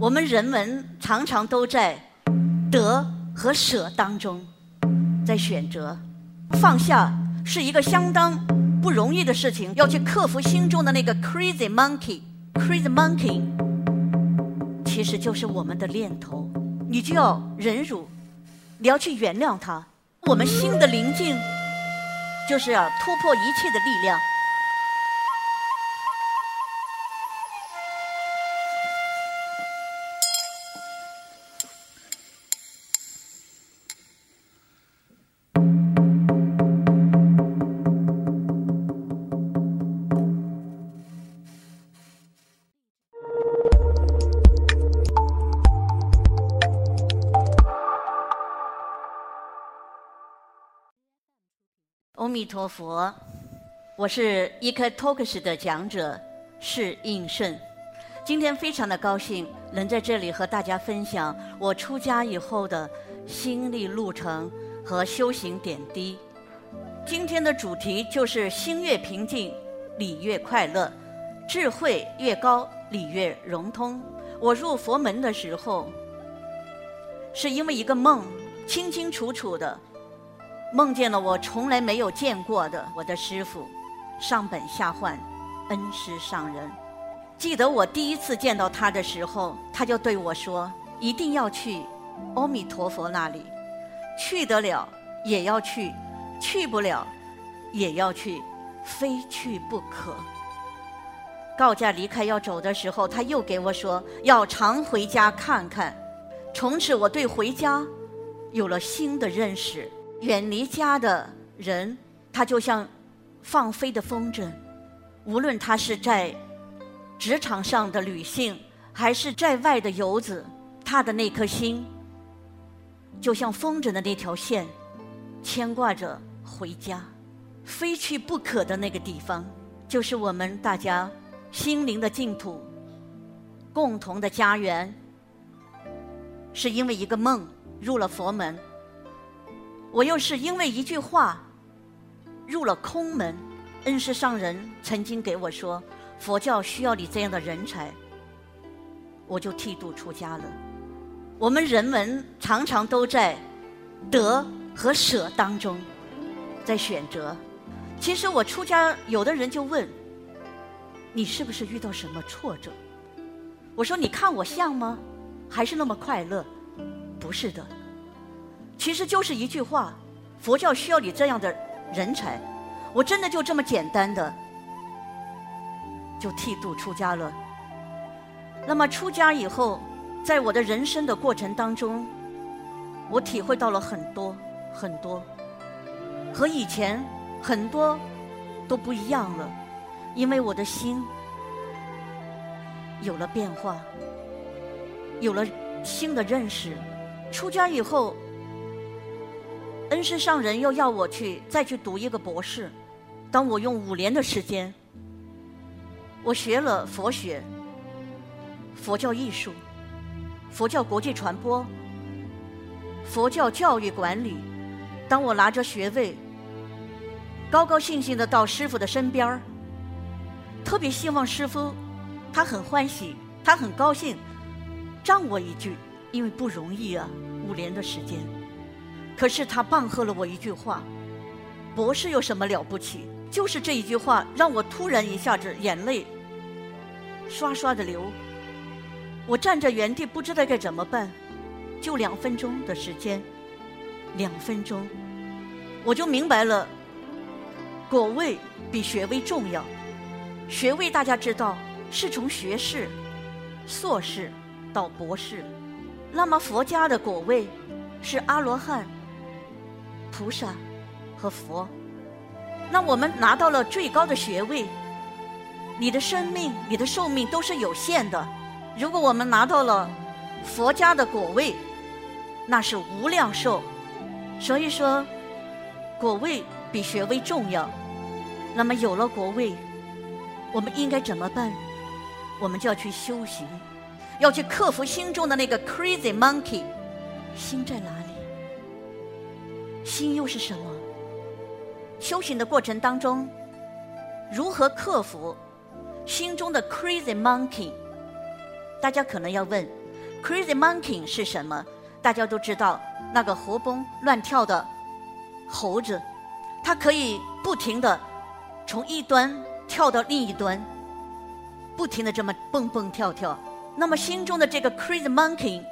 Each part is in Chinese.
我们人们常常都在得和舍当中在选择，放下是一个相当不容易的事情，要去克服心中的那个 crazy monkey，crazy monkey，其实就是我们的念头，你就要忍辱，你要去原谅它。我们心的宁静，就是要突破一切的力量。弥陀佛，我是一颗 Talks 的讲者释应胜。今天非常的高兴能在这里和大家分享我出家以后的心历路程和修行点滴。今天的主题就是心越平静，理越快乐；智慧越高，理越融通。我入佛门的时候，是因为一个梦，清清楚楚的。梦见了我从来没有见过的我的师傅，上本下幻，恩师上人。记得我第一次见到他的时候，他就对我说：“一定要去阿弥陀佛那里，去得了也要去，去不了也要去，非去不可。”告假离开要走的时候，他又给我说：“要常回家看看。”从此我对回家有了新的认识。远离家的人，他就像放飞的风筝，无论他是在职场上的女性，还是在外的游子，他的那颗心就像风筝的那条线，牵挂着回家，非去不可的那个地方，就是我们大家心灵的净土，共同的家园。是因为一个梦入了佛门。我又是因为一句话入了空门，恩师上人曾经给我说，佛教需要你这样的人才，我就剃度出家了。我们人们常常都在得和舍当中在选择。其实我出家，有的人就问，你是不是遇到什么挫折？我说，你看我像吗？还是那么快乐？不是的。其实就是一句话，佛教需要你这样的人才，我真的就这么简单的就剃度出家了。那么出家以后，在我的人生的过程当中，我体会到了很多很多，和以前很多都不一样了，因为我的心有了变化，有了新的认识。出家以后。恩师上人又要我去再去读一个博士，当我用五年的时间，我学了佛学、佛教艺术、佛教国际传播、佛教教育管理。当我拿着学位，高高兴兴的到师傅的身边，特别希望师傅他很欢喜，他很高兴，赞我一句，因为不容易啊，五年的时间。可是他棒喝了我一句话：“博士有什么了不起？”就是这一句话，让我突然一下子眼泪刷刷的流。我站在原地，不知道该怎么办。就两分钟的时间，两分钟，我就明白了，果位比学位重要。学位大家知道是从学士、硕士到博士，那么佛家的果位是阿罗汉。菩萨和佛，那我们拿到了最高的学位。你的生命、你的寿命都是有限的。如果我们拿到了佛家的果位，那是无量寿。所以说，果位比学位重要。那么有了果位，我们应该怎么办？我们就要去修行，要去克服心中的那个 crazy monkey。心在哪里？心又是什么？修行的过程当中，如何克服心中的 crazy monkey？大家可能要问：Crazy Monkey 是什么？大家都知道，那个活蹦乱跳的猴子，它可以不停的从一端跳到另一端，不停的这么蹦蹦跳跳。那么心中的这个 Crazy Monkey，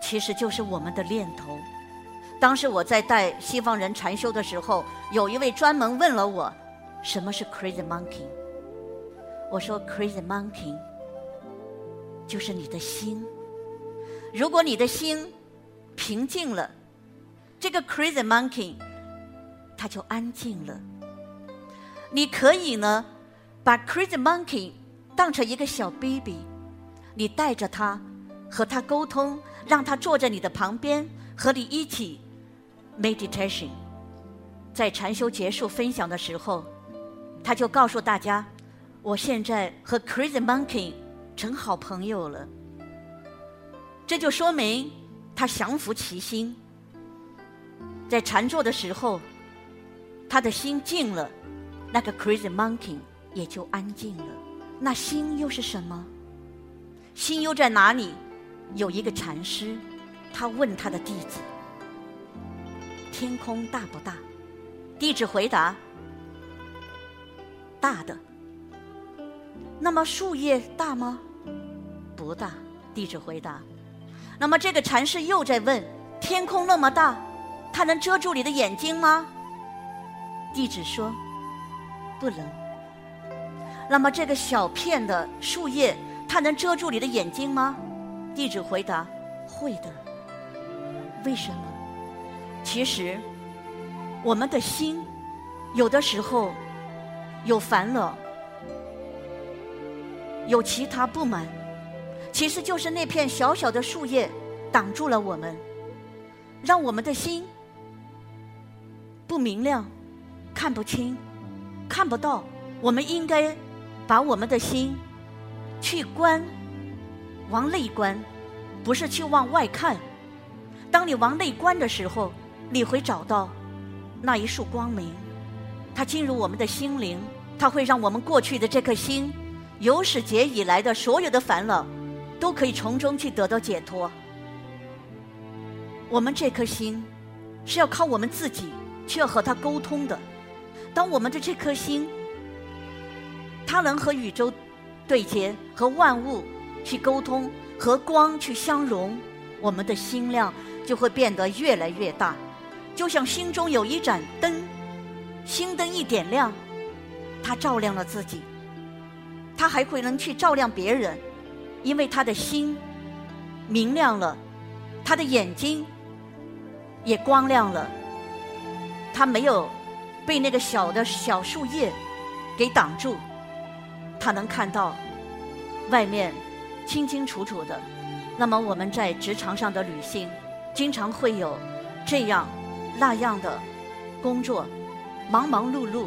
其实就是我们的念头。当时我在带西方人禅修的时候，有一位专门问了我，什么是 Crazy Monkey？我说 Crazy Monkey 就是你的心。如果你的心平静了，这个 Crazy Monkey 它就安静了。你可以呢，把 Crazy Monkey 当成一个小 baby，你带着他和他沟通，让他坐在你的旁边，和你一起。meditation，在禅修结束分享的时候，他就告诉大家：“我现在和 Crazy Monkey 成好朋友了。”这就说明他降服其心，在禅坐的时候，他的心静了，那个 Crazy Monkey 也就安静了。那心又是什么？心又在哪里？有一个禅师，他问他的弟子。天空大不大？弟子回答：大的。那么树叶大吗？不大。弟子回答。那么这个禅师又在问：天空那么大，它能遮住你的眼睛吗？弟子说：不能。那么这个小片的树叶，它能遮住你的眼睛吗？弟子回答：会的。为什么？其实，我们的心有的时候有烦恼，有其他不满，其实就是那片小小的树叶挡住了我们，让我们的心不明亮、看不清、看不到。我们应该把我们的心去观，往内观，不是去往外看。当你往内观的时候，你会找到那一束光明，它进入我们的心灵，它会让我们过去的这颗心有史劫以来的所有的烦恼都可以从中去得到解脱。我们这颗心是要靠我们自己去要和它沟通的。当我们的这颗心，它能和宇宙对接，和万物去沟通，和光去相融，我们的心量就会变得越来越大。就像心中有一盏灯，心灯一点亮，他照亮了自己，他还会能去照亮别人，因为他的心明亮了，他的眼睛也光亮了，他没有被那个小的小树叶给挡住，他能看到外面清清楚楚的。那么我们在职场上的旅行，经常会有这样。那样的工作，忙忙碌碌，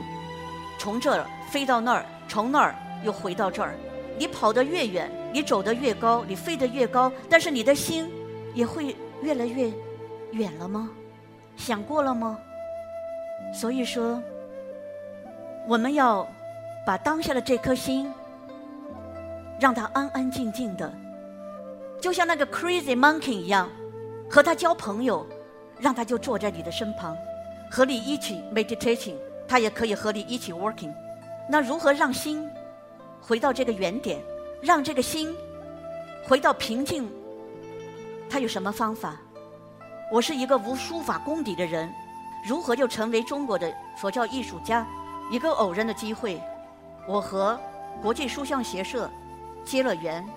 从这儿飞到那儿，从那儿又回到这儿。你跑得越远，你走得越高，你飞得越高，但是你的心也会越来越远了吗？想过了吗？所以说，我们要把当下的这颗心，让它安安静静的，就像那个 crazy monkey 一样，和他交朋友。让他就坐在你的身旁，和你一起 meditating，他也可以和你一起 working。那如何让心回到这个原点，让这个心回到平静？他有什么方法？我是一个无书法功底的人，如何就成为中国的佛教艺术家？一个偶然的机会，我和国际书像协社结了缘，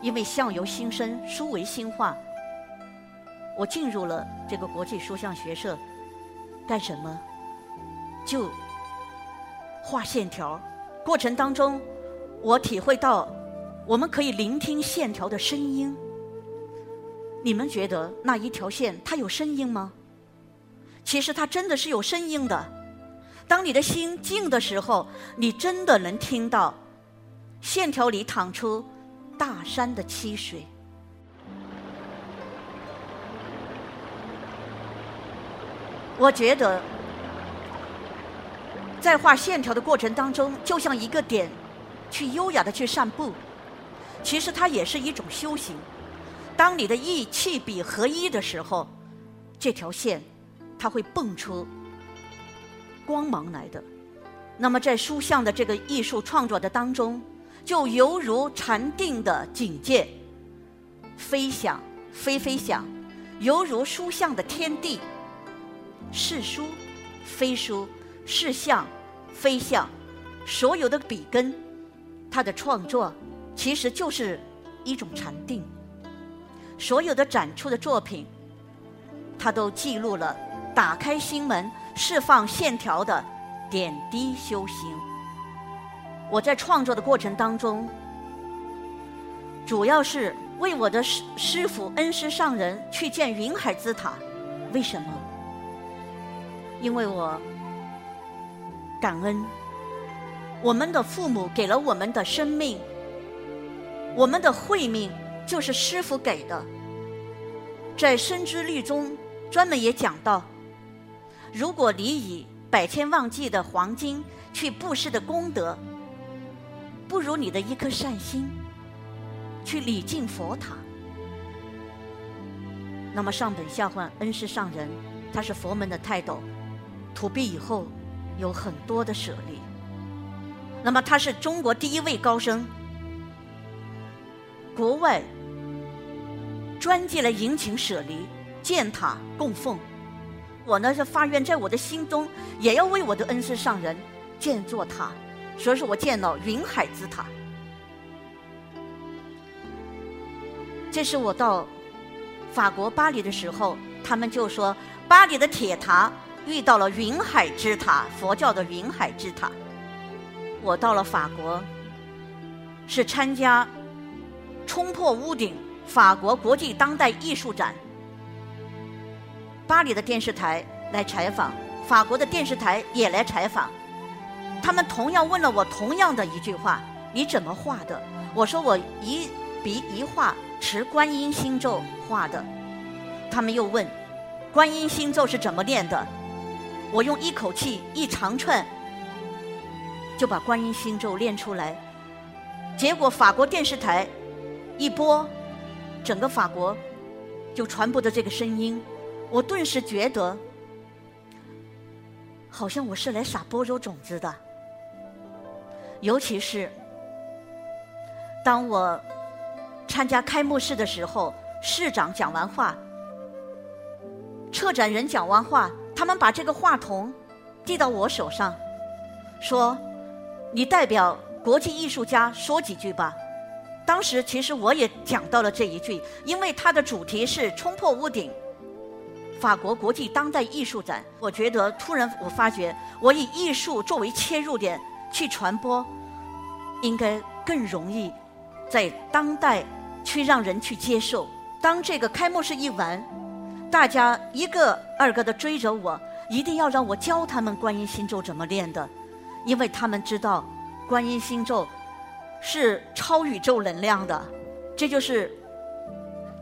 因为相由心生，书为心画。我进入了这个国际书像学社，干什么？就画线条。过程当中，我体会到，我们可以聆听线条的声音。你们觉得那一条线它有声音吗？其实它真的是有声音的。当你的心静的时候，你真的能听到线条里淌出大山的溪水。我觉得，在画线条的过程当中，就像一个点，去优雅的去散步。其实它也是一种修行。当你的意气笔合一的时候，这条线它会蹦出光芒来的。那么在书像的这个艺术创作的当中，就犹如禅定的境界，飞翔，飞飞翔，犹如书像的天地，是书，非书，是像，非像，所有的笔根，它的创作其实就是一种禅定。所有的展出的作品，它都记录了打开心门、释放线条的点滴修行。我在创作的过程当中，主要是为我的师师傅、恩师上人去建云海之塔。为什么？因为我感恩我们的父母给了我们的生命，我们的慧命。就是师傅给的，在《生之律》中专门也讲到，如果你以百千万计的黄金去布施的功德，不如你的一颗善心去礼敬佛塔。那么上本下换恩师上人，他是佛门的泰斗，土壁以后有很多的舍利。那么他是中国第一位高僧。国外专辑来迎请舍利建塔供奉，我呢是发愿在我的心中也要为我的恩师上人建座塔，所以说我建了云海之塔。这是我到法国巴黎的时候，他们就说巴黎的铁塔遇到了云海之塔，佛教的云海之塔。我到了法国，是参加。冲破屋顶！法国国际当代艺术展，巴黎的电视台来采访，法国的电视台也来采访。他们同样问了我同样的一句话：“你怎么画的？”我说：“我一笔一画持观音心咒画的。”他们又问：“观音心咒是怎么念的？”我用一口气一长串就把观音心咒练出来。结果法国电视台。一播，整个法国就传播的这个声音，我顿时觉得，好像我是来撒播种子的。尤其是当我参加开幕式的时候，市长讲完话，策展人讲完话，他们把这个话筒递到我手上，说：“你代表国际艺术家说几句吧。”当时其实我也讲到了这一句，因为它的主题是冲破屋顶，法国国际当代艺术展。我觉得突然我发觉，我以艺术作为切入点去传播，应该更容易在当代去让人去接受。当这个开幕式一完，大家一个二个的追着我，一定要让我教他们观音心咒怎么练的，因为他们知道观音心咒。是超宇宙能量的，这就是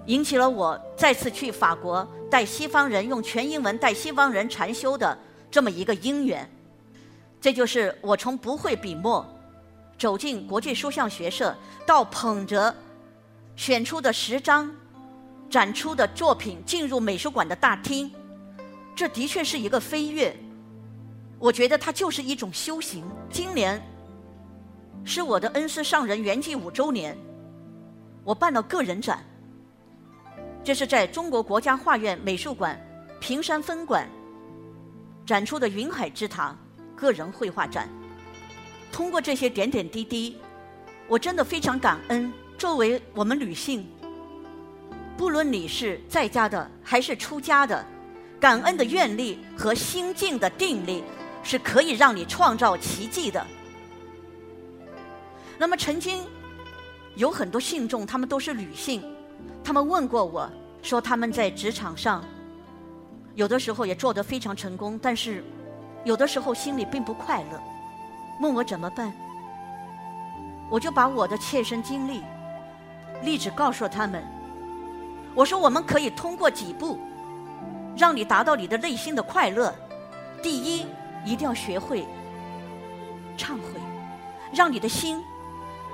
引起了我再次去法国带西方人用全英文带西方人禅修的这么一个因缘。这就是我从不会笔墨走进国际书像学社，到捧着选出的十张展出的作品进入美术馆的大厅，这的确是一个飞跃。我觉得它就是一种修行。今年。是我的恩师上人圆寂五周年，我办了个人展。这是在中国国家画院美术馆平山分馆展出的云海之塔个人绘画展。通过这些点点滴滴，我真的非常感恩。作为我们女性，不论你是在家的还是出家的，感恩的愿力和心境的定力，是可以让你创造奇迹的。那么曾经有很多信众，他们都是女性，他们问过我说他们在职场上有的时候也做得非常成功，但是有的时候心里并不快乐，问我怎么办？我就把我的切身经历例子告诉了他们。我说我们可以通过几步让你达到你的内心的快乐。第一，一定要学会忏悔，让你的心。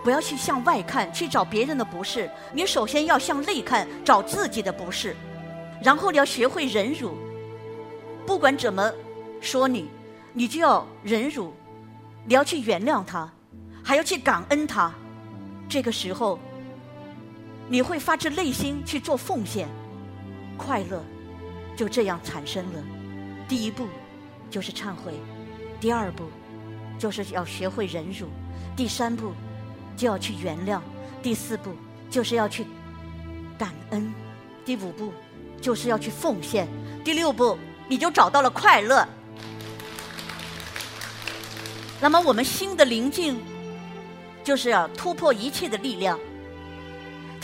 不要去向外看，去找别人的不是。你首先要向内看，找自己的不是，然后你要学会忍辱。不管怎么说你，你就要忍辱，你要去原谅他，还要去感恩他。这个时候，你会发自内心去做奉献，快乐就这样产生了。第一步就是忏悔，第二步就是要学会忍辱，第三步。就要去原谅，第四步就是要去感恩，第五步就是要去奉献，第六步你就找到了快乐。那么我们心的宁静，就是要突破一切的力量。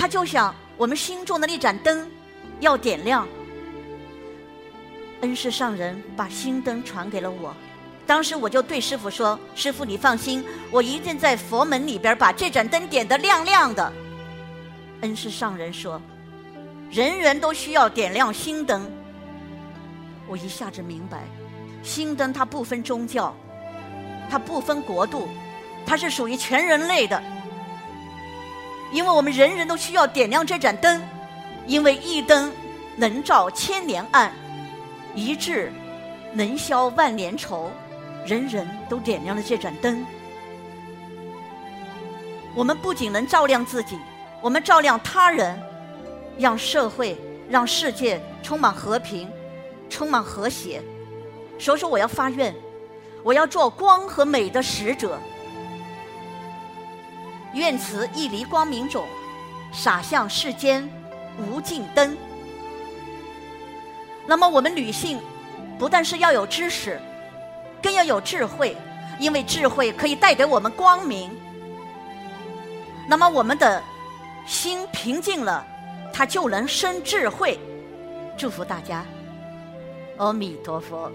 他就像我们心中的那盏灯，要点亮。恩师上人把心灯传给了我。当时我就对师傅说：“师傅，你放心，我一定在佛门里边把这盏灯点得亮亮的。”恩师上人说：“人人都需要点亮心灯。”我一下子明白，心灯它不分宗教，它不分国度，它是属于全人类的。因为我们人人都需要点亮这盏灯，因为一灯能照千年暗，一智能消万年愁。人人都点亮了这盏灯，我们不仅能照亮自己，我们照亮他人，让社会、让世界充满和平，充满和谐。所以说，我要发愿，我要做光和美的使者。愿此一粒光明种，洒向世间无尽灯。那么，我们女性不但是要有知识。更要有智慧，因为智慧可以带给我们光明。那么我们的心平静了，它就能生智慧。祝福大家，阿弥陀佛。